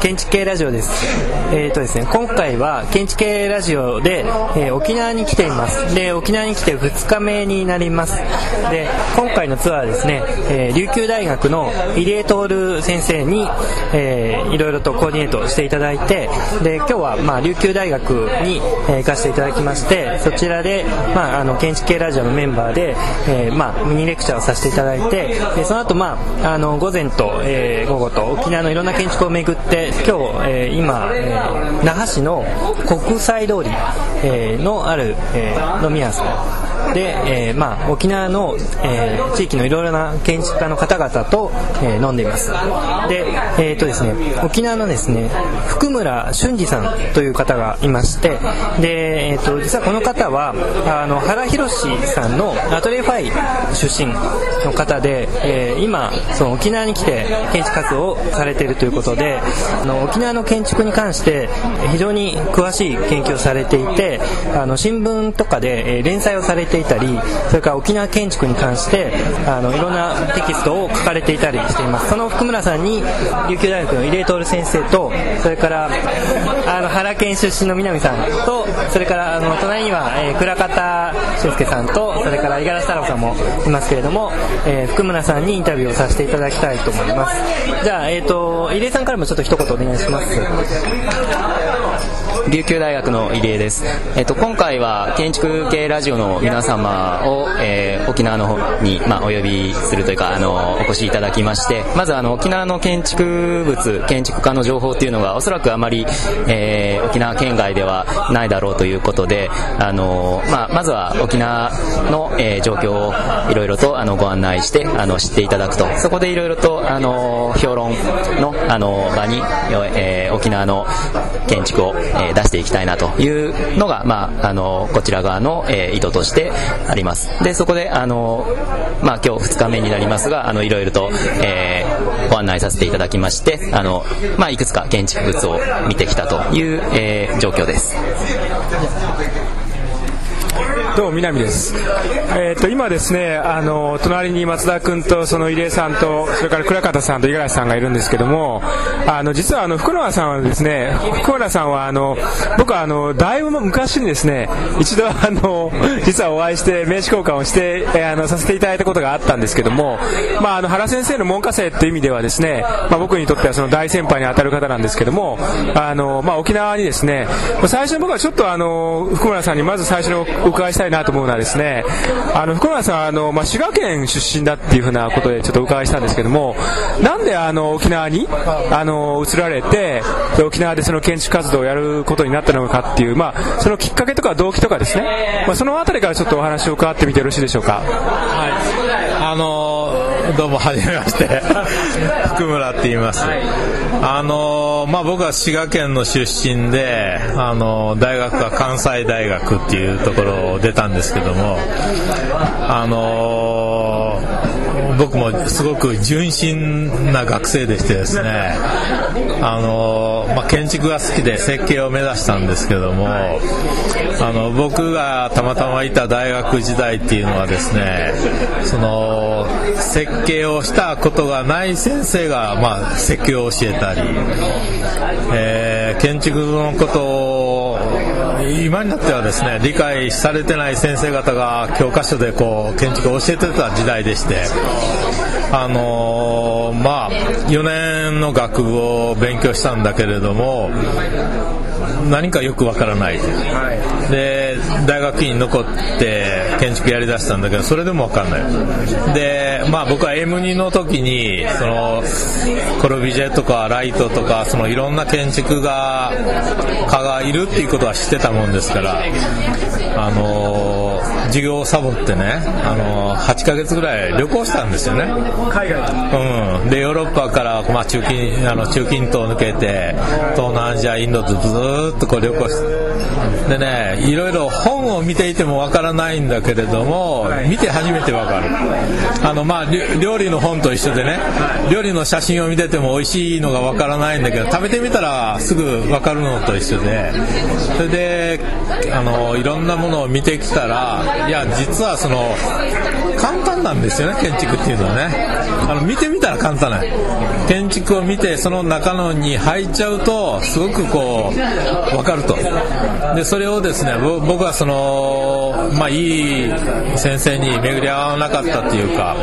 建築系ラジオです。えっ、ー、とですね、今回は建築系ラジオで、えー、沖縄に来ています。で、沖縄に来て2日目になります。で、今回のツアーですね、えー、琉球大学の入江徹先生に、えー、いろいろとコーディネートしていただいて、で、今日は、まあ、琉球大学に、えー、行かせていただきまして、そちらで、まあ、あの、建築系ラジオのメンバーで、えー、まあ、ミニレクチャーをさせていただいて、で、その後、まあ、あの、午前と、えー、午後と沖縄のいろんな建築を巡って今日、えー、今、えー、那覇市の国際通り、えー、のある、えー、飲み屋さん。で、えー、まあ、沖縄の、えー、地域のいろいろな建築家の方々と、えー、飲んでいます。で,、えーとですね、沖縄のですね福村俊二さんという方がいましてで、えーと、実はこの方はあの原宏さんのアトリエファイ出身の方で、えー、今その沖縄に来て建築活動をされているということであの沖縄の建築に関して非常に詳しい研究をされていてあの新聞とかで、え連載をされてていたりそれから沖縄建築に関してあのいろんなテキストを書かれていたりしています。その福村さんに琉球大学の入江徹先生とそれからあの原県出身の南さんとそれからあの隣には、えー、倉方俊介さんとそれから五十嵐太郎さんもいますけれども、えー、福村さんにインタビューをさせていただきたいと思います。じゃあ、えーと、入江さんからもちょっと一言お願いします。琉球大学の入江です、えっと、今回は建築系ラジオの皆様を、えー、沖縄の方に、まあ、お呼びするというかあのお越しいただきましてまずあの沖縄の建築物建築家の情報っていうのがおそらくあまり、えー、沖縄県外ではないだろうということであの、まあ、まずは沖縄の、えー、状況をいろいろとあのご案内してあの知っていただくと。そこでいろいろとあの評論のあの場に、えー、沖縄の建築を、えー、出していきたいなというのが、まあ、あのこちら側の、えー、意図としてあります。でそこであの、まあ、今日2日目になりますがあのいろいろと、えー、ご案内させていただきましてあの、まあ、いくつか建築物を見てきたという、えー、状況です。どうも南です、えーと、今ですねあの隣に松田君とその入江さんとそれから倉方さんと五十嵐さんがいるんですけどもあの実はあの福永さんはですね福永さんはあの僕はあのだいぶ昔にですね一度あの実はお会いして名刺交換をして、えー、あのさせていただいたことがあったんですけども、まあ、あの原先生の門下生っていう意味ではですね、まあ、僕にとってはその大先輩に当たる方なんですけどもあの、まあ、沖縄にですね最初に僕はちょっとあの福村さんにまず最初にお伺いしたいなと思うのはですね、あの、福村さんあの、まあ、滋賀県出身だっていうふうなことでちょっとお伺いしたんですけども、なんであの、沖縄に、あの、移られて、沖縄でその建築活動をやることになったのかっていう、まあ、そのきっかけとか動機とかですね、まあ、そのあたりからちょっとお話を伺ってみてよろしいでしょうか？はい。あのどうもはじめまして、福村って言います。あのまあ、僕は滋賀県の出身で、あの大学は関西大学っていうところを出たんですけども、あの僕もすごく純真な学生でしてですね、あのまあ、建築が好きで設計を目指したんですけども、あの僕がたまたまいた大学時代っていうのはですねその設計をしたことがない先生が、まあ、設計を教えたり、えー、建築のことを今になってはですね理解されてない先生方が教科書でこう建築を教えてた時代でしてあのー、まあ4年の学部を勉強したんだけれども何かよくわからない、はい、で大学院に残って建築やりだしたんだけどそれでもわかんない。でまあ僕は M2 の時にそのコルビジェとかライトとかそのいろんな建築が家がいるっていうことは知ってたもんですからあの授業をサボってねあの8ヶ月ぐらい旅行したんですよね。海外うん。でヨーロッパから、まあ、中近あの中近東を抜けて東南アジアインドとずっとこう旅行してでねいろいろ本を見ていてもわからないんだけれども、見て初めてわかる。あのまあ料理の本と一緒でね料理の写真を見てても美味しいのがわからないんだけど食べてみたらすぐわかるのと一緒で。それであのいろんなものを見てきたらいや実はその簡単なんですよね建築っていうのはね。あの見てみたら簡単ない建築を見てその中のに入っちゃうとすごくこう分かると。でそれをですね僕はそのまあいい先生に巡り合わなかったっていうか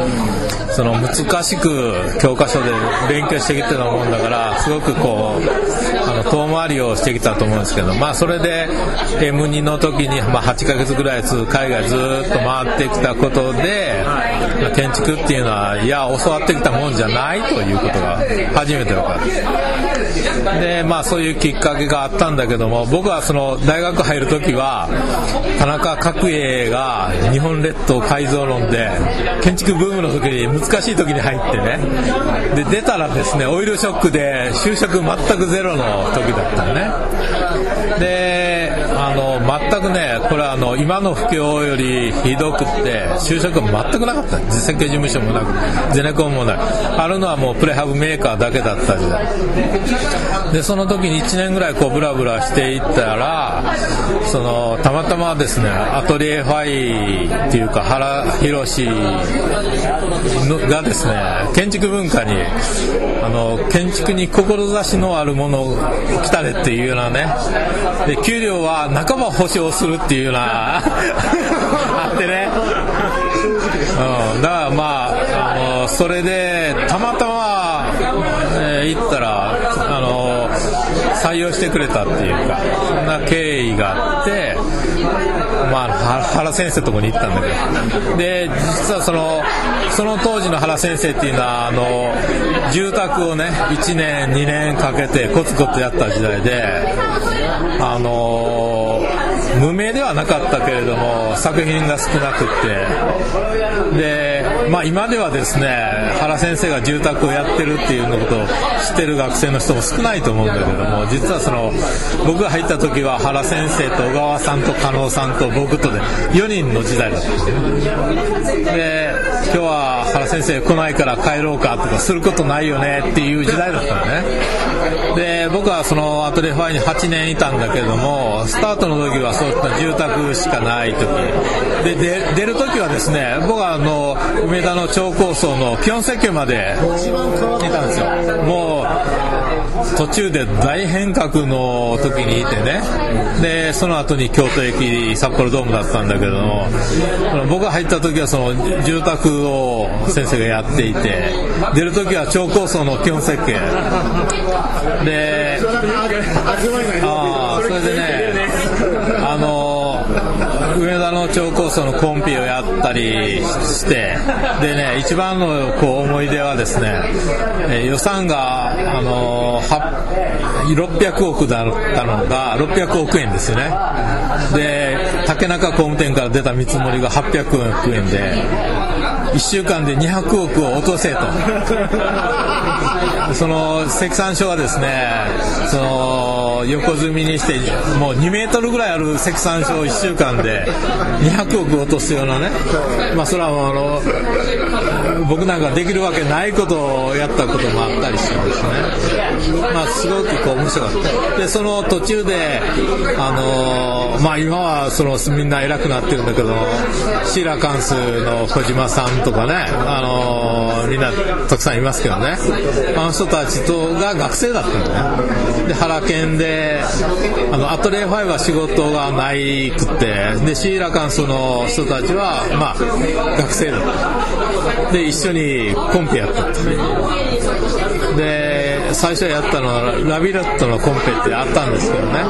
その難しく教科書で勉強してきてたもんだからすごくこう遠回りをしてきたと思うんですけどまあそれで M2 の時に、まあ、8ヶ月ぐらい海外ずっと回ってきたことで、まあ、建築っていうのはいや教わってきたもんじゃないということが初めて分かる。でまあそういうきっかけがあったんだけども僕はその大学入る時は田中角栄が日本列島改造論で建築ブームの時に難しい時に入ってね。で出たらですねオイルショックで就職全くゼロの時だったのね。であの全くねこれはあの今の不況よりひどくって就職全くなかった。設計事務所もなくゼネコンもない。あるのはもうプレハブメーカーだけだった時代。でその時に1年ぐらいこうブラブラしていったらそのたまたまですねアトリエファイっていうか原宏がですね建築文化にあの建築に志のあるものを来たれっていうようなね。で給料は半ば保証するっていうような。あってね、うん、だからまああのそれでたまたま、えー、行ったらあの採用してくれたっていうかそんな経緯があってまあ、原先生のとこに行ったんだけど。で実はそのその当時の原先生っていうのはあの住宅をね1年2年かけてコツコツやった時代であの無名ではなかったけれども作品が少なくって。で、まあ、今ではですね原先生が住宅をやってるっていうのことを知ってる学生の人も少ないと思うんだけども実はその僕が入った時は原先生と小川さんと加納さんと僕とで4人の時代だったんですね。で今日は原先生来ないから帰ろうかとかすることないよねっていう時代だったのね。で僕はそのアトリエファイに8年いたんだけどもスタートの時はそういった住宅しかない時。でで出る時はですね僕はあの梅田の超高層の基本設計までいたんですよ。もう途中で大変革の時にいてね。でその後に京都駅札幌ドームだったんだけども僕が入った時はその住宅を先生がやっていて出る時は超高層の基本設計。でああそれでね上田の超高層のコンピをやったりしてでね一番のこう思い出はですね、え予算があの600億だったのが600億円ですよね。で竹中工務店から出た見積もりが800億円で1週間で200億を落とせと。その積算書はですねその横積みにしてもう2メートルぐらいある積算書を1週間で200億落とすようなね。まあそれはあの僕なんかできるわけないことをやったこともあったりしてですね。まあすごくこう面白かった。でその途中であのまあ今はそのみんな偉くなってるんだけどシーラカンスの小島さんとかねあのみんなたくさんいますけどね。あの人たちとが学生だったのね。で原研であのアトリエ5は仕事がないくってでシーラカンスの人たちはまあ学生だった。で一緒にコンペやったとで最初やったのはラビレットのコンペってあったんですけどね。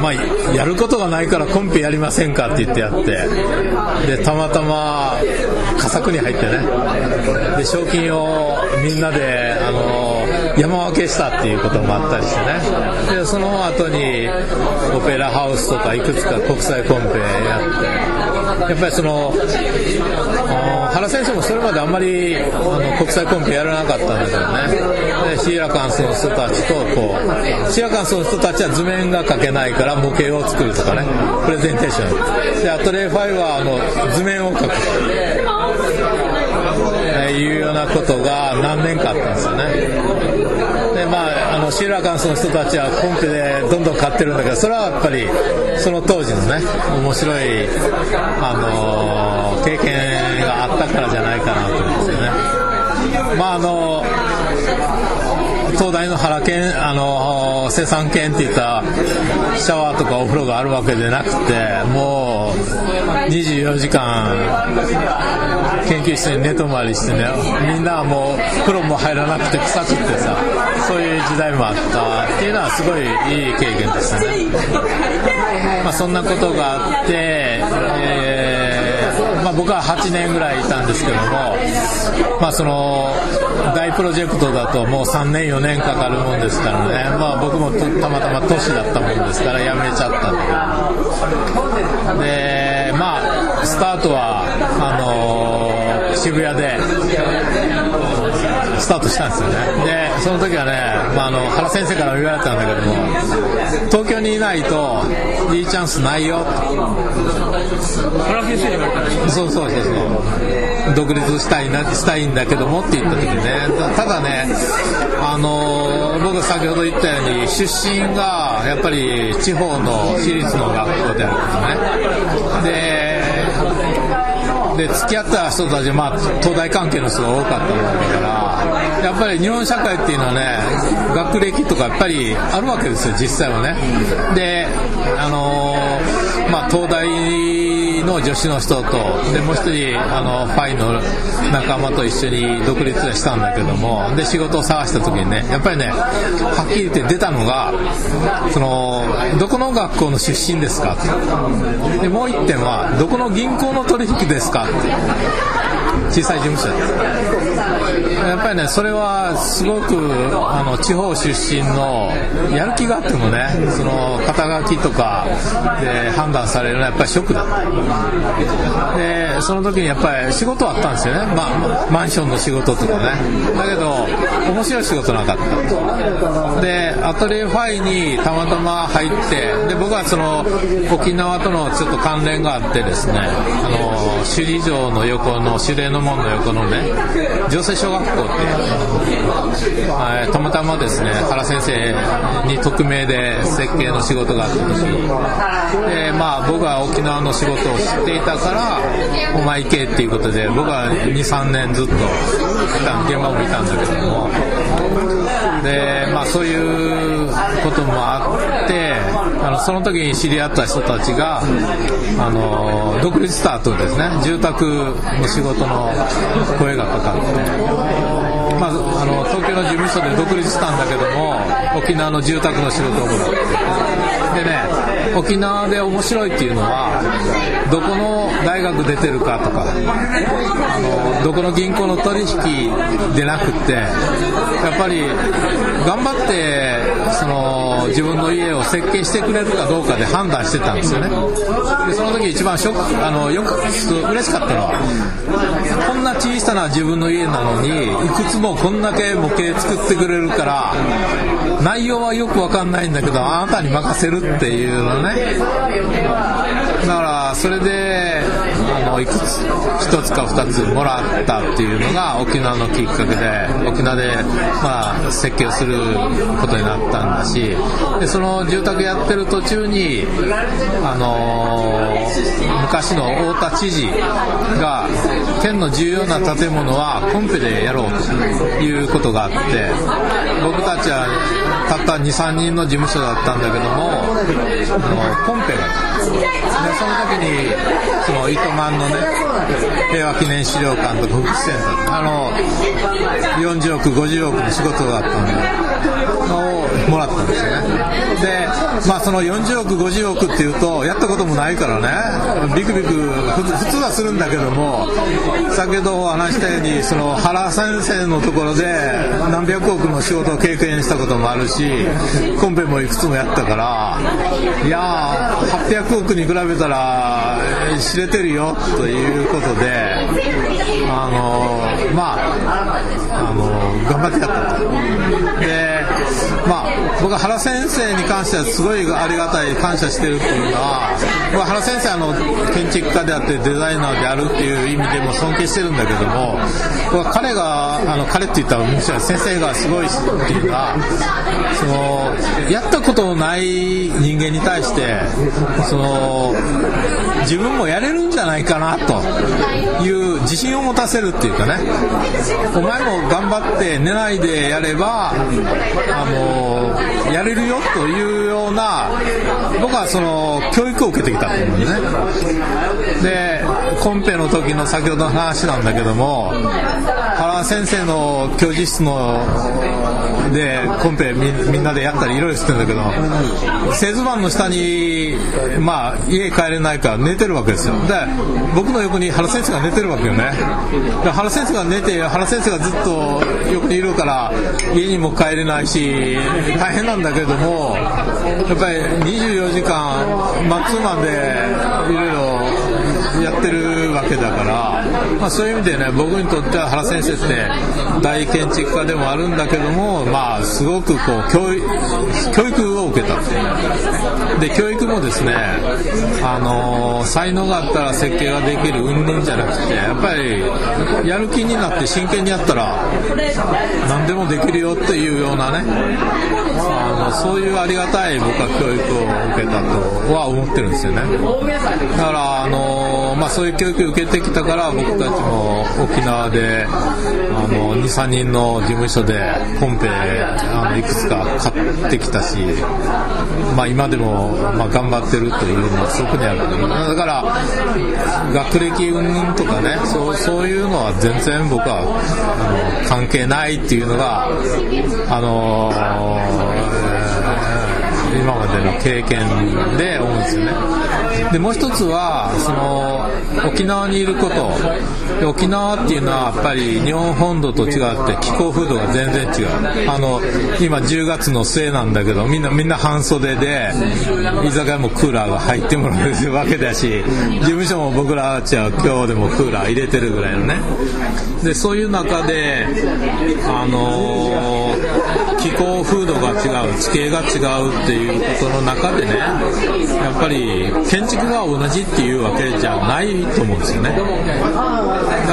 まあ、やることがないからコンペやりませんかって言ってやって。でたまたま佳作に入ってね。で賞金をみんなであの山分けしたっていうこともあったりしてね。でその後にオペラハウスとかいくつか国際コンペやって。やっぱりその原先生もそれまであんまりあの国際コンペやらなかったんだけどね。でシーラカンスの人たちとこうシーラカンスの人たちは図面が描けないから模型を作るとかね。プレゼンテーション。でアトリエファイはあの図面を描く。いうようなことが何年かあったんですよねでまあ、あのシーラカンスの人たちはコンペでどんどん勝ってるんだけどそれはやっぱりその当時のね面白い、あの経験があったからじゃないかなと思うんですよね。まああの東大の原研あの生産研っていったシャワーとかお風呂があるわけでなくてもう24時間研究室に寝泊まりしてねみんなはもう風呂も入らなくて臭くてさそういう時代もあったっていうのはすごいいい経験でしたね、まあ、そんなことがあって、えーまあ、僕は8年ぐらいいたんですけども、まあ、その大プロジェクトだともう3年4年かかるもんですからね、まあ、僕もたまたま都市だったもんですから辞めちゃったんででまあスタートはあのー渋谷でスタートしたんですよね。でその時はね、まあ、あの原先生からも言われたんだけども東京にいないといいチャンスないよ。原先生に言われたんですか？そうそうそうそう。独立したいなしたいんだけどもって言った時ね。ただねあの僕が先ほど言ったように出身がやっぱり地方の私立の学校であるんですね。でで付き合った人たちは、まあ、東大関係の人が多かったもんだからやっぱり日本社会っていうのはね学歴とかやっぱりあるわけですよ実際はね。であのまあ東大の助手の人とでもう1人あのファイの仲間と一緒に独立したんだけどもで仕事を探した時にねやっぱりねはっきり言って出たのがそのどこの学校の出身ですかでもう1点はどこの銀行の取引ですかって。小さい事務所。やっぱりねそれはすごくあの地方出身のやる気があってもねその肩書きとかで判断されるのはやっぱりショックだ。でその時にやっぱり仕事はあったんですよね、まあ、マンションの仕事とかね。だけど面白い仕事なかった。でアトリエファイにたまたま入ってで僕はその沖縄とのちょっと関連があってですねあの首里城の横の守礼の門の横のね女性小学校ってはいたまたまですね原先生に匿名で設計の仕事があった時でまあ僕は沖縄の仕事を知っていたからお前行けっていうことで僕は23年ずっと現場もいたんだけどもでまあそういうこともあってあのその時に知り合った人たちがあの独立スタートですね。住宅の仕事の声がかかって。まあ、あの東京の事務所で独立したんだけども沖縄の住宅の仕事をもらって。でね沖縄で面白いっていうのはどこの大学出てるかとかあのどこの銀行の取引でなくってやっぱり頑張ってその自分の家を設計してくれるかどうかで判断してたんですよね。でその時一番ショックあのよく嬉しかったのはこんな小さな自分の家なのにいくつもこんだけ模型作ってくれるから内容はよくわかんないんだけどあなたに任せるっていうのね。だからそれであのいくつ一つか二つもらったっていうのが沖縄のきっかけで沖縄で、まあ、設計をすることになったんだしでその住宅やってる途中に、あの昔の太田知事が県の重要な建物はコンペでやろうということがあって僕たちはたった23人の事務所だったんだけどもあのコンペがでその時にその糸満のね平和記念資料館とか福祉センターあの40億50億の仕事があったんでのをもらったんですよね。でまあその40億50億っていうとやったこともないからね。ビクビク普通はするんだけども先ほど話したようにその原先生のところで何百億の仕事を経験したこともあるしコンペもいくつもやったからいやー800億に比べたら知れてるよということであのまああの頑張ってやったと。でまあ僕は原先生に関してはすごいありがたい感謝してるっていうのは僕は原先生あの建築家であってデザイナーであるっていう意味でも尊敬してるんだけども僕は彼があの彼って言ったらむしろ先生がすごいっていうのはそのやったことのない人間に対してその自分もやれるんじゃないかなという自信を持たせるっていうかね。お前も頑張って寝ないでやればあのやれるよというような僕はその教育を受けてきたと思うんですね。でコンペの時の先ほどの話なんだけども原先生の教授室のでコンペみんなでやったりいろいろしてるんだけど製図板の下にまあ家帰れないから寝てるわけですよ。で僕の横に原先生が寝てるわけよね。で原先生が寝て原先生がずっと横にいるから家にも帰れないし大変なんだけどもやっぱり24時間マッツーマンでいろいろやってるわけだから、まあ、そういう意味でね僕にとっては原先生って大建築家でもあるんだけども、まあ、すごくこう教育教育を受けた。で教育もですね、あのー才能があったら設計ができる云々じゃなくてやっぱりやる気になって真剣にやったら何でもできるよっていうようなねあのそういうありがたい僕は教育を受けたとは思ってるんですよね。だから、あのまあ、そういう教育を受けてきたから僕たちも沖縄で23人の事務所でコンペあのいくつか買ってきたし、まあ、今でも、まあ、頑張ってるというのはそこにあるだから学歴云々とかねそうそういうのは全然僕はあの関係ないっていうのがあの今までの経験で思うんですよね。でもう一つはその沖縄にいること。沖縄っていうのはやっぱり日本本土と違って気候風土が全然違う。あの今10月の末なんだけどみんなみんな半袖で居酒屋もクーラーが入ってもらうわけだし事務所も僕らたちは今日でもクーラー入れてるぐらいのね。でそういう中であの気候風土が違う地形が違うっていうことの中でねやっぱり建築が同じっていうわけじゃないと思うんですよね。だ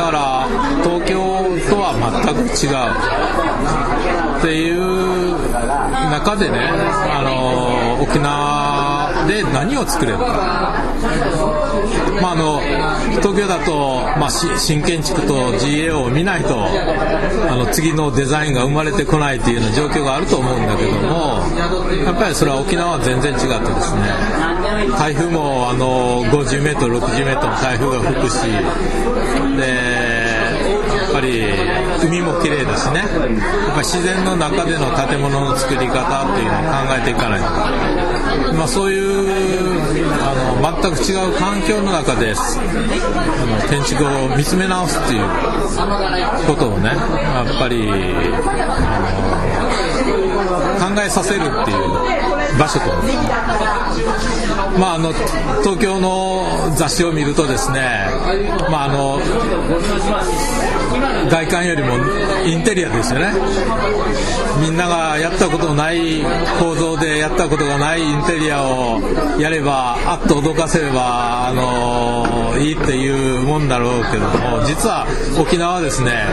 から東京とは全く違うっていう中でねあの沖縄で何を作れるか。まあ、あの東京だと、まあ、新建築と GAO を見ないとあの次のデザインが生まれてこないというような状況があると思うんだけどもやっぱりそれは沖縄は全然違ってですね。台風も50メートル60メートルの台風が吹くしでぱり海も綺麗だしね。やっぱ自然の中での建物の作り方っていうのを考えていかないと、まあ、そういうあの全く違う環境の中であの建築を見つめ直すっていうことをねやっぱりあの考えさせるっていう場所と。まあ、あの東京の雑誌を見るとですね、まあ、あの外観よりもインテリアですよね。みんながやったことのない構造でやったことがないインテリアをやればあっと脅かせればあのいいっていうもんだろうけども実は沖縄はですね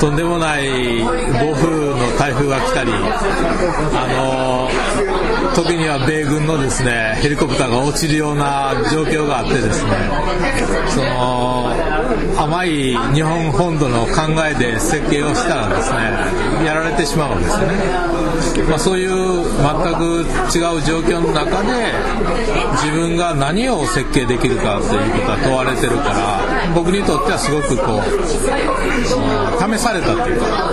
とんでもない暴風の台風が来たりあの時には米軍のですねヘリコプターが落ちるような状況があってですねその甘い日本本土の考えで設計をしたらですねやられてしまうんですよね、まあ、そういう全く違う状況の中で自分が何を設計できるかということは問われてるから僕にとってはすごくこう試されたっていうか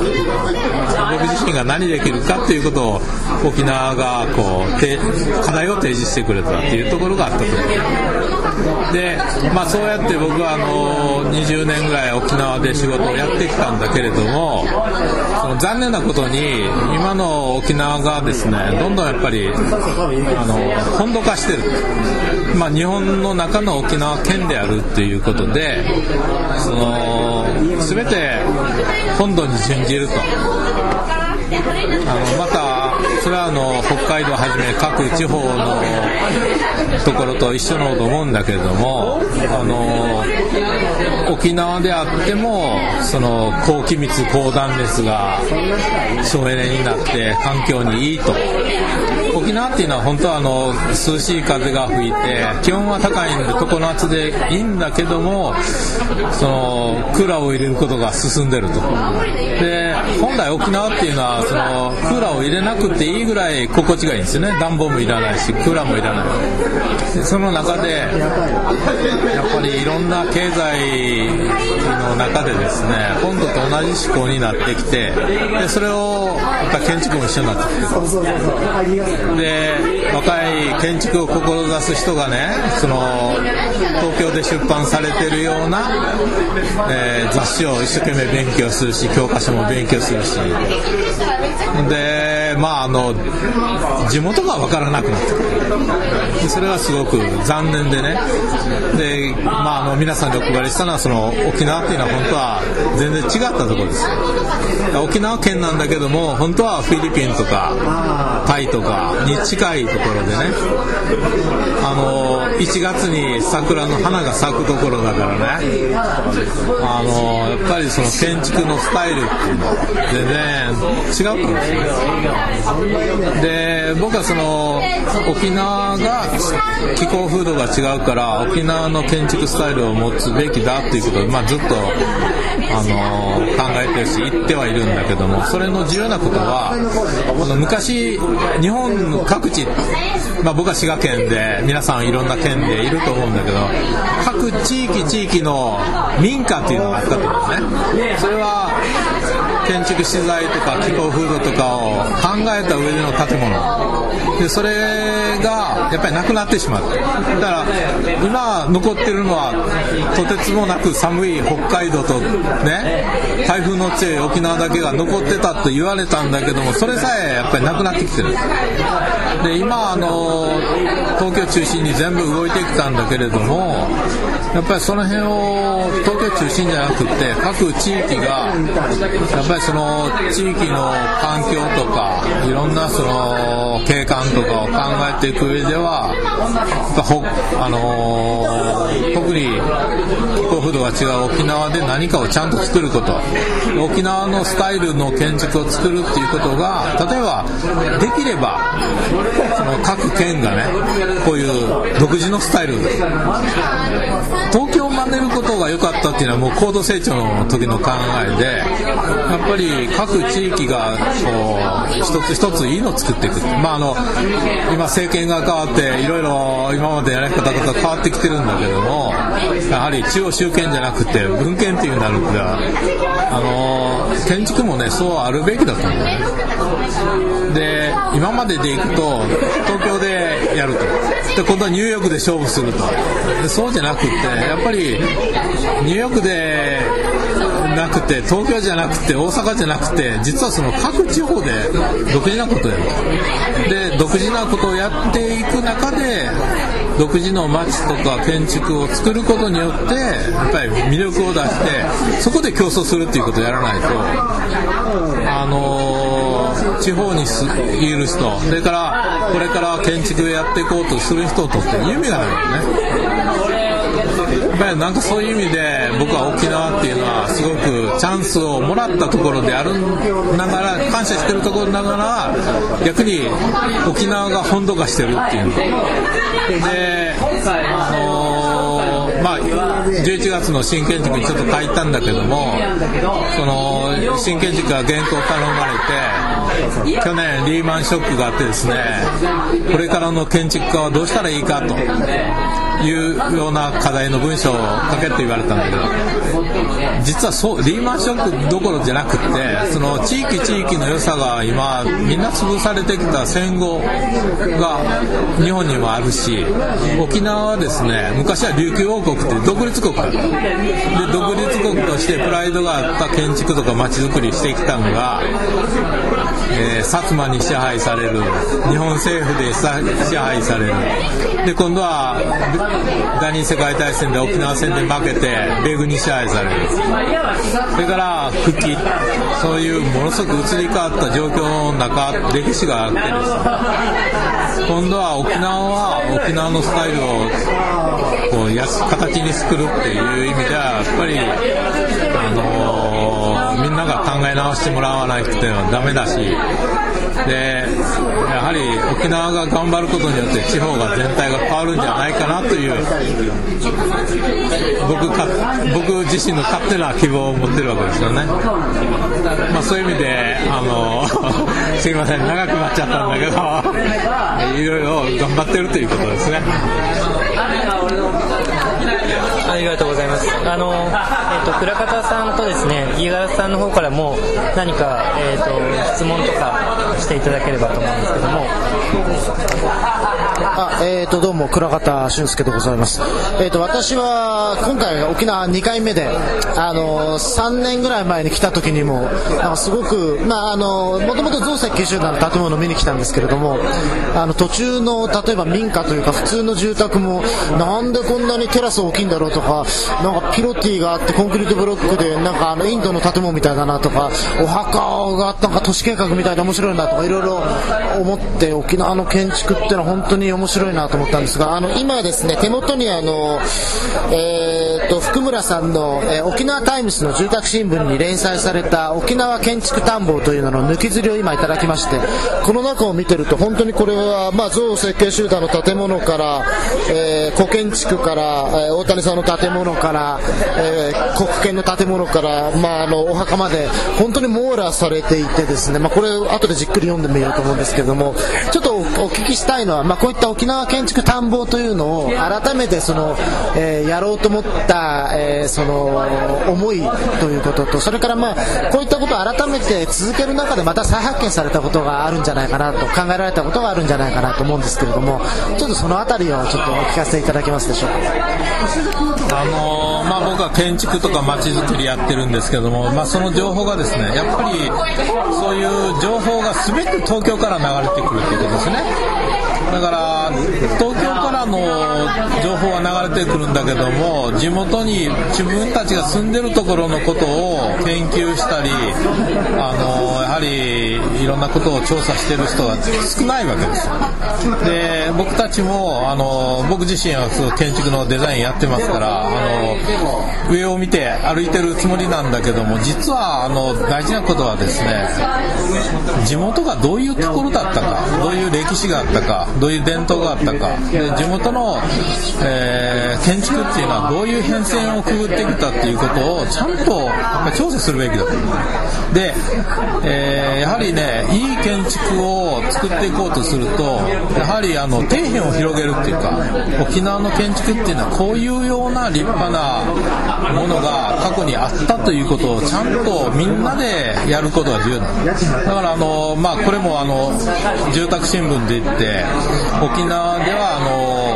僕自身が何できるかっていうことを沖縄がこう課題を提示してくれたっていうところがあったと思う。で、まあ、そうやって僕はあの20年ぐらい沖縄で仕事をやってきたんだけれどもその残念なことに今の沖縄がですねどんどんやっぱりあの本土化してる、まあ、日本の中の沖縄県であるっていうことでその全て本土に準じると。あのまたそれはあの北海道はじめ各地方のところと一緒のと思うんだけれどもあの沖縄であってもその高気密高断熱が省エネになって環境にいいと。沖縄っていうのは本当はあの涼しい風が吹いて気温は高いんで常夏でいいんだけどもそのクーラーを入れることが進んでると。で本来沖縄っていうのはそのクーラーを入れなくていいぐらい心地がいいんですよね。暖房もいらないしクーラーもいらない。でその中でやっぱりいろんな経済の中でですね本土と同じ思考になってきてでそれをやっぱ建築も一緒になってきてる。で若い建築を志す人がねその東京で出版されてるような、えー、雑誌を一生懸命勉強するし教科書も勉強するし。でまああの地元が分からなくなってくるそれはすごく残念でね。で、まあ、あの皆さんにお配りしたのはその沖縄っていうのは本当は全然違ったところです。沖縄県なんだけども本当はフィリピンとかタイとかに近いところでね。あの1月に桜の花が咲くところだからね。あのやっぱりその建築のスタイルっていうのは全然違うと思うんですよで僕はその沖縄が気候風土が違うから沖縄の建築スタイルを持つべきだっていうことを、まあ、ずっとあの考えてるし言ってはいるんだけどもそれの重要なことは昔日本各地、まあ、僕は滋賀県で皆さんいろんな県でいると思うんだけど各地域地域の民家っていうのがあったと思うんですね。それは建築資材とか気候風土とかを考えた上での建物。でそれがやっぱりなくなってしまうだから今残ってるのはとてつもなく寒い北海道とね台風の強い沖縄だけが残ってたと言われたんだけどもそれさえやっぱりなくなってきてる。で今あの東京中心に全部動いてきたんだけれどもやっぱりその辺を東中心じゃなくて各地域がやっぱりその地域の環境とかいろんなその景観とかを考えていく上ではあのー、特に気候風土が違う沖縄で何かをちゃんと作ること。沖縄のスタイルの建築を作るっていうことが例えばできればその各県がねこういう独自のスタイル。東京を真似ることっていうのはもう高度成長の時の考えでやっぱり各地域がこう一つ一ついいのを作っていく、まあ、あの今政権が変わっていろいろ今までやり方とか変わってきてるんだけどもやはり中央集権じゃなくて文献っていうなるからあの建築もねそうあるべきだと思うね。で今まででいくと東京でやると。で今度はニューヨークで勝負すると。でそうじゃなくってやっぱりニューヨークでなくて東京じゃなくて大阪じゃなくて実はその各地方で独自なことをやるで独自なことをやっていく中で独自の街とか建築を作ることによってやっぱり魅力を出してそこで競争するっていうことをやらないとあのー、地方にいる人それからこれから建築をやっていこうとする人にとって意味がないよね。ぱりなんかそういう意味で僕は沖縄っていうのはすごくチャンスをもらったところであるながら感謝してるところながら逆に沖縄が本土化してるっていうであのー、まあ11月の新建築にちょっと書いたんだけどもその新建築が原稿頼まれて去年リーマンショックがあってですねこれからの建築家はどうしたらいいかと。いうような課題の文章を書けと言われたんだけど実はそうリーマンショックどころじゃなくてその地域地域の良さが今みんな潰されてきた戦後が日本にもあるし沖縄はですね昔は琉球王国って独立国だで独立国としてプライドがあった建築とか街づくりしてきたのが、えー、薩摩に支配される日本政府で支配される。で今度は第二次世界大戦で沖縄戦で負けて米軍に支配されるそれから復帰そういうものすごく移り変わった状況の中歴史があってですね今度は沖縄は沖縄のスタイルをこうや形に作るっていう意味ではやっぱりあの、みんなが考え直してもらわないとダメだしでやはり沖縄が頑張ることによって地方が全体が変わるんじゃないかなという僕か僕自身の勝手な希望を持ってるわけですよね、まあ、そういう意味であの すいません長くなっちゃったんだけど いろいろ頑張ってるということですね。ありがとうございます。あの、えっ、ー、と、倉方さんとですね、家柄さんの方からも何か、えっ、ー、と、質問とかしていただければと思うんですけども。あ、え、ー、と、どうも、倉方俊介でございます。えっ、と、私は、今回沖縄2回目で、あの、3年ぐらい前に来た時にも、なんかすごく、まあ、あの、もともと造石九州団の建物を見に来たんですけれども、あの、途中の、例えば民家というか、普通の住宅も、なんでこんなにテラス大きいんだろうとか、なんかピロティがあってコンクリートブロックで、なんかあのインドの建物みたいだなとか、お墓がなんか都市計画みたいで面白いなとかいろいろ思って沖縄の建築ってのは本当にに面白いなと思ったんですが、あの今ですね、手元にあの、えー、と、福村さんの、えー、沖縄タイムスの住宅新聞に連載された沖縄建築探訪というのの抜きずりを今いただきまして、この中を見てると本当にこれは、まあ、造設計集団の建物から、えー、古建築から、えー、大谷さんの建物から、えー、国権の建物から、まあ、あのお墓まで本当に網羅されていてですね、まあ、これ後でじっくり読んでみようと思うんですけれどもちょっとお聞きしたいのは、まあ、こういった沖縄建築探訪というのを改めてその、えー、やろうと思った、えー、その思いということとそれから、まあ、こういったことを改めて続ける中でまた再発見されたことがあるんじゃないかなと考えられたことがあるんじゃないかなと思うんですけれどもちょっとその辺りをちょっとお聞かせいただけますでしょうか？あのー、まあ、僕は建築とか街づくりやってるんですけども、まあ、その情報がですねやっぱりそういう情報が全て東京から流れてくるっていうことですねだから東京の情報は流れてくるんだけども地元に自分たちが住んでるところのことを研究したりあのやはりいろんなことを調査してる人が少ないわけですで僕たちもあの僕自身は建築のデザインやってますからあの上を見て歩いてるつもりなんだけども実はあの大事なことはですね地元がどういうところだったかどういう歴史があったかどういう伝統があったかで地元の、えー、建築っていうのはどういう変遷をくぐってきたっていうことをちゃんとやっぱ調査するべきだと思う。で、えー、やはりねいい建築を作っていこうとするとやはりあの底辺を広げるっていうか沖縄の建築っていうのはこういうような立派なものが過去にあったということをちゃんとみんなでやることが重要だ。だからあの、まあ、これもあの住宅新聞で言って沖縄ではあの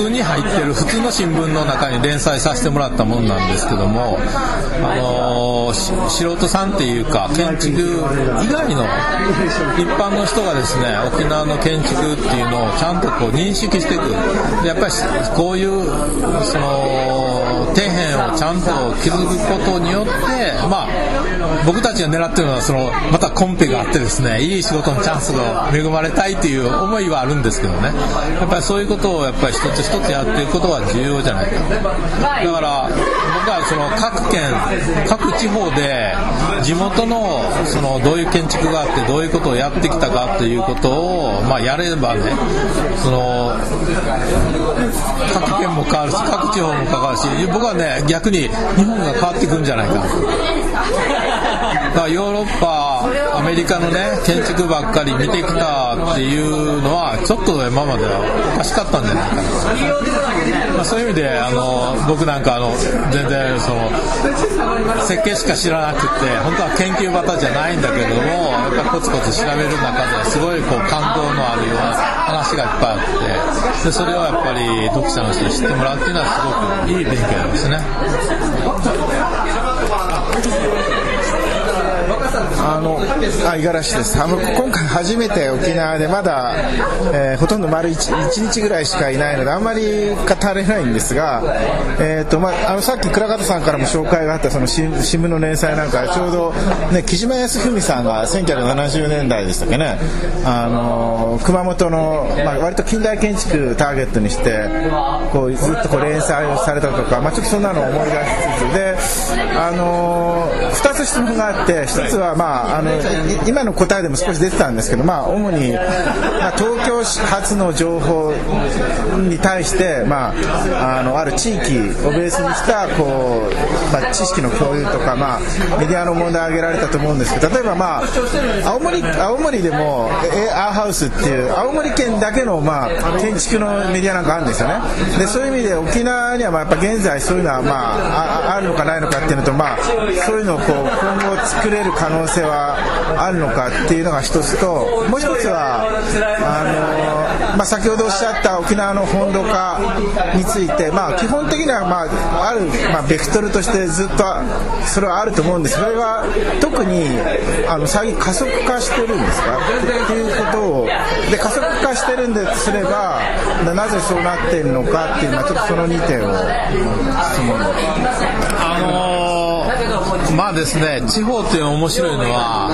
通に入ってる普通の新聞の中に連載させてもらったものなんですけども、あの素人さんっていうか建築以外の一般の人がですね沖縄の建築っていうのをちゃんとこう認識していく。やっぱりこういうその底辺をちゃんと築くことによってまあ僕たちが狙ってるのはそのまたコンペがあってですねいい仕事のチャンスが恵まれたいという思いはあるんですけどね。やっぱりそういうことをやっぱり一つ一つやっていくことは重要じゃないかだから僕はその各県各地方で地元のそのどういう建築があってどういうことをやってきたかということを、まあ、やればねその各県も変わるし各地方も変わるし僕はね逆に日本が変わっていくんじゃないかだヨーロッパアメリカのね建築ばっかり見てきたっていうのはちょっと今まではおかしかったんじゃないかな、まあ、そういう意味であの僕なんかあの全然その設計しか知らなくて本当は研究型じゃないんだけどもやっぱコツコツ調べる中ではすごいこう感動のあるような話がいっぱいあってでそれをやっぱり読者の人に知ってもらうっていうのはすごくいい勉強ですね。あのあ五十嵐です。あの今回初めて沖縄でまだ、えー、ほとんど丸 1, 日ぐらいしかいないのであんまり語れないんですが、えーとまあ、あのさっき倉方さんからも紹介があったその新聞の連載なんかちょうど、ね、木島康文さんが1970年代でしたっけね。あの熊本の、まあ、割と近代建築ターゲットにしてこうずっとこう連載をされたとか、まあ、ちょっとそんなのを思い出しつつで、あの2つ質問があって1つは、まあ、あの今の答えでも少し出てたんですけど、まあ、主に、まあ、東京発の情報に対して、まあ、あのある地域をベースにしたこう、まあ、知識の共有とか、まあ、メディアの問題を挙げられたと思うんですけど例えば、まあ、青森青森でもエアーハウスっていう青森県だけの、まあ、建築のメディアなんかあるんですよね。でそういう意味で沖縄にはまあやっぱ現在そういうのは、まあ、ああるのかないのかっていうのと、まあ、そういうのをこう今後作れる可能性はあるのかっていうのが一つともう一つはあの、まあ、先ほどおっしゃった沖縄の本土化について、まあ、基本的には、まあ、ある、まあ、ベクトルとしてずっとそれはあると思うんです。それは特にあの最近加速化してるんですか？っていうことをで加速化してるんですればなぜそうなってるのかっていうのはちょっとその2点を質問あのー、まあですね地方っていうのは面白いのは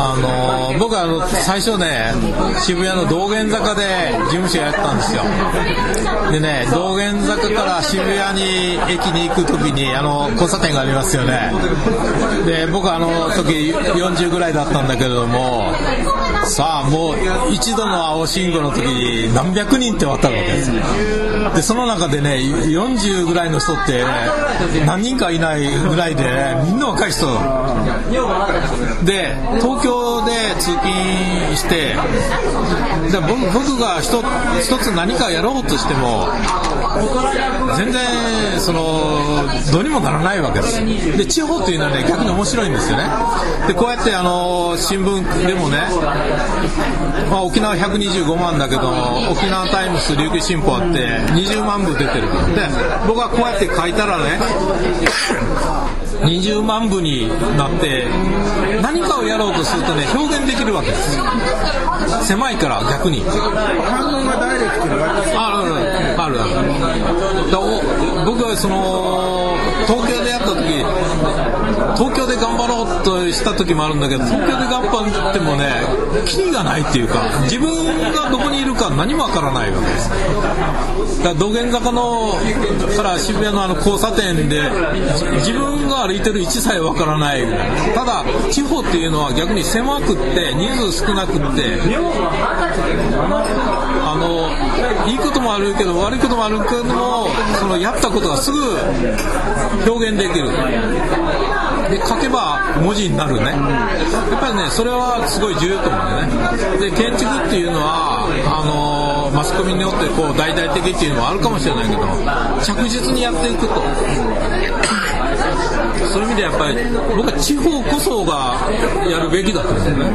あの、僕はあの最初ね渋谷の道玄坂で事務所やってたんですよ。でね道玄坂から渋谷に駅に行く時にあの交差点がありますよね。で僕はあの時40ぐらいだったんだけれどもさあもう一度の青信号の時に何百人って渡るわけですでその中でね40ぐらいの人って、何人かいないぐらいで、みんな若い人で東京で通勤してで僕が一つ何かやろうとしても全然そのどうにもならないわけです。で地方っていうのはね逆に面白いんですよね。でこうやってあの新聞でもね、まあ、沖縄125万だけど沖縄タイムス琉球新報あって20万部出てるで僕はこうやって書いたらね20万部になって何かをやろうとするとね表現できるわけです。狭いから逆に。反応がダイレクトにあるあるある。僕はその東京でやった時東京で頑張ろうとした時もあるんだけど東京で頑張ってもねキリがないっていうか自分がどこにいるか何もわからないわけです。だから道玄坂のから渋谷のあの交差点で自分が歩いてる位置さえわからない。ただ地方っていうのは逆に狭くって人数少なくってあのいいこともあるけど悪いこともあるけどもそのやったことがすぐ表現できる。で書けば文字になるね。やっぱりねそれはすごい重要と思うんだよね。で建築っていうのはあのマスコミによってこう大々的っていうのもあるかもしれないけど着実にやっていくと。そういう意味でやっぱり僕は地方こそがやるべきだと思うね。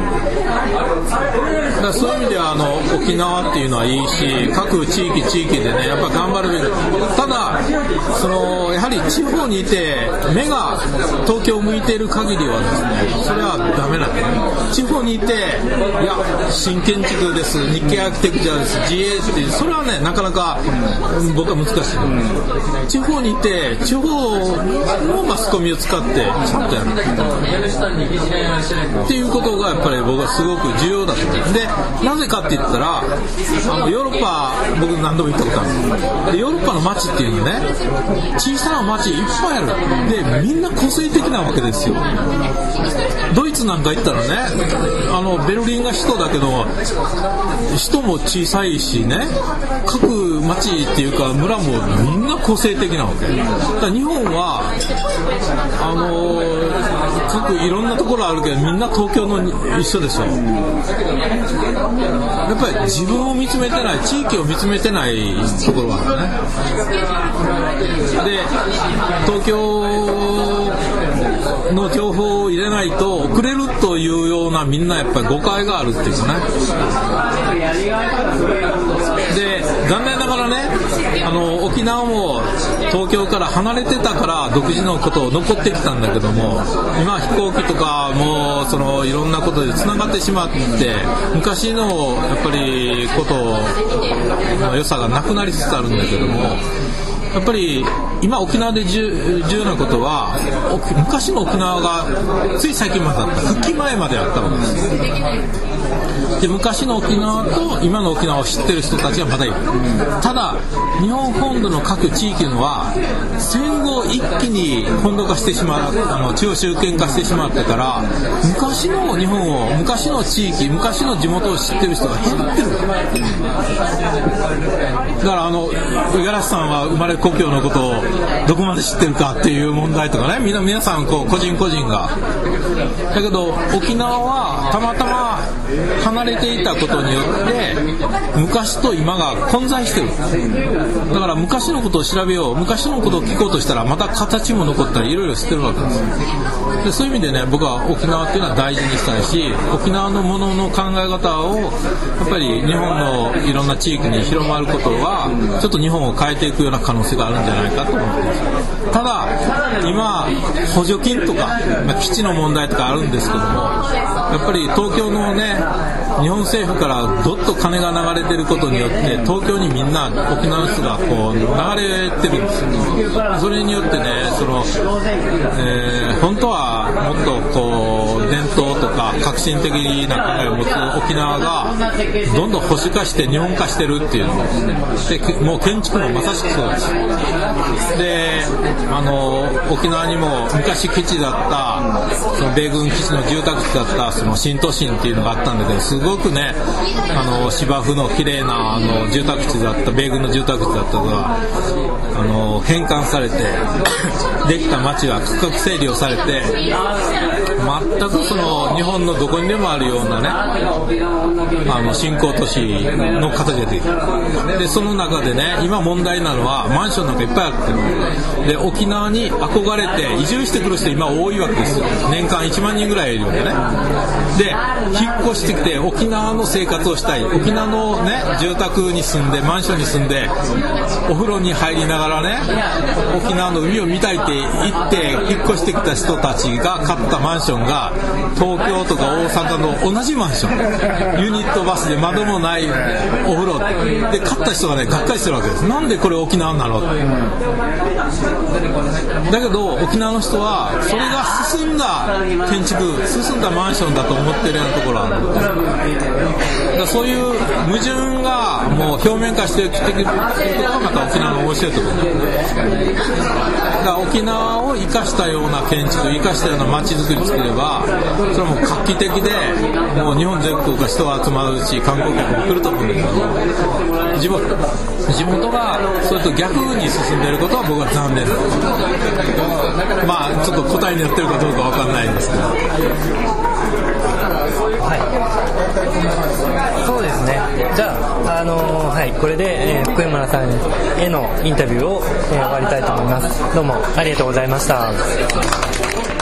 だからそういう意味ではあの沖縄っていうのはいいし各地域地域でねやっぱ頑張るべきただそのやはり地方にいて目が東京を向いている限りはですねそれはダメなんだ地方にいていや新建築です。日系アーキテクチャです。GA ってそれはねなかなか僕は難しい。地方にいて地方のマスコミを使ってちゃんとやるっていうことがやっぱり僕はすごく重要だと思う。でなぜかって言ったらあのヨーロッパ僕何度も行ったことあるでヨーロッパの街っていうのね小さな街いっぱいある。でみんな個性的なわけですよ。ドイツなんか行ったらねあのベルリンが首都だけど首都も小さいしね各町っていうか村もみんな個性的なわけ。だから日本はあのー、各いろんなところあるけどみんな東京の一緒でしょ。やっぱり自分を見つめてない地域を見つめてないところがあるね。で東京の情報を入れないと遅れるというようなみんなやっぱり誤解があるっていうかね。で残念ながらねあの沖縄も東京から離れてたから独自のことを残ってきたんだけども今飛行機とかもうそのいろんなことでつながってしまって昔のやっぱりことの良さがなくなりつつあるんだけどもやっぱり今沖縄で重要なことは昔の沖縄がつい最近まであった。復帰前まであったわけです。で昔の沖縄と今の沖縄を知ってる人たちがまだいる。ただ日本本土の各地域のは戦後一気に本土化してしまうあの中央集権化してしまってから昔の日本を昔の地域昔の地元を知ってる人が減ってる。だからあの五十嵐さんは生まれ故郷のことをどこまで知ってるかっていう問題とかねみんな皆さんこう個人個人が。だけど沖縄はたまたま離れていたことによって昔と今が混在してる。だから昔のことを調べよう昔のことを聞こうとしたらまた形も残ったりいろいろ知ってるわけです。でそういう意味でね僕は沖縄っていうのは大事にしたいし沖縄のものの考え方をやっぱり日本のいろんな地域に広まることはちょっと日本を変えていくような可能性があるんじゃないかと思ってます。ただ今補助金とか、基地の問題とかあるんですけどもやっぱり東京のね系，日本政府からどっと金が流れてることによって東京にみんな沖縄の人がこう流れてるんですそれによってねその、えー、本当はもっとこう伝統とか革新的な考えを持つ沖縄がどんどん保守化して日本化してるっていうでもう建築もまさしくそうです。であの沖縄にも昔基地だったその米軍基地の住宅地だったその新都心っていうのがあったんだけどすごごくねあの芝生の綺麗なあの住宅地だった米軍の住宅地だったのがあの返還されてできた町は区画整理をされて全くその日本のどこにでもあるようなねあの新興都市の形がで。きるでその中でね今問題なのはマンションなんかいっぱいあってで沖縄に憧れて移住してくる人今多いわけですよ。年間1万人ぐらいいるわけね。で引っ越してきて沖縄の生活をしたい。沖縄のね住宅に住んでマンションに住んでお風呂に入りながらね沖縄の海を見たいって言って引っ越してきた人たちが買ったマンション。が東京とか大阪の同じマンションユニットバスで窓もないお風呂で買った人がねがっかりしてるわけです。なんでこれ沖縄なのだけど沖縄の人はそれが進んだ建築進んだマンションだと思ってるようなところあるだ。そういう矛盾がもう表面化してきてくることがまた沖縄の面白いところだから沖縄を生かしたような建築生かしたような街づくり作ればそれはもう画期的でもう日本全国から人が集まるし観光客も来ると思うんですけど地元地元がそれと逆に進んでいることは僕は残念まあちょっと答えになってるかどうかわかんないんですけどはい、そうですね。じゃあ、あのー、はい、これで、えー、福山さんへのインタビューを、えー、終わりたいと思います。どうもありがとうございました。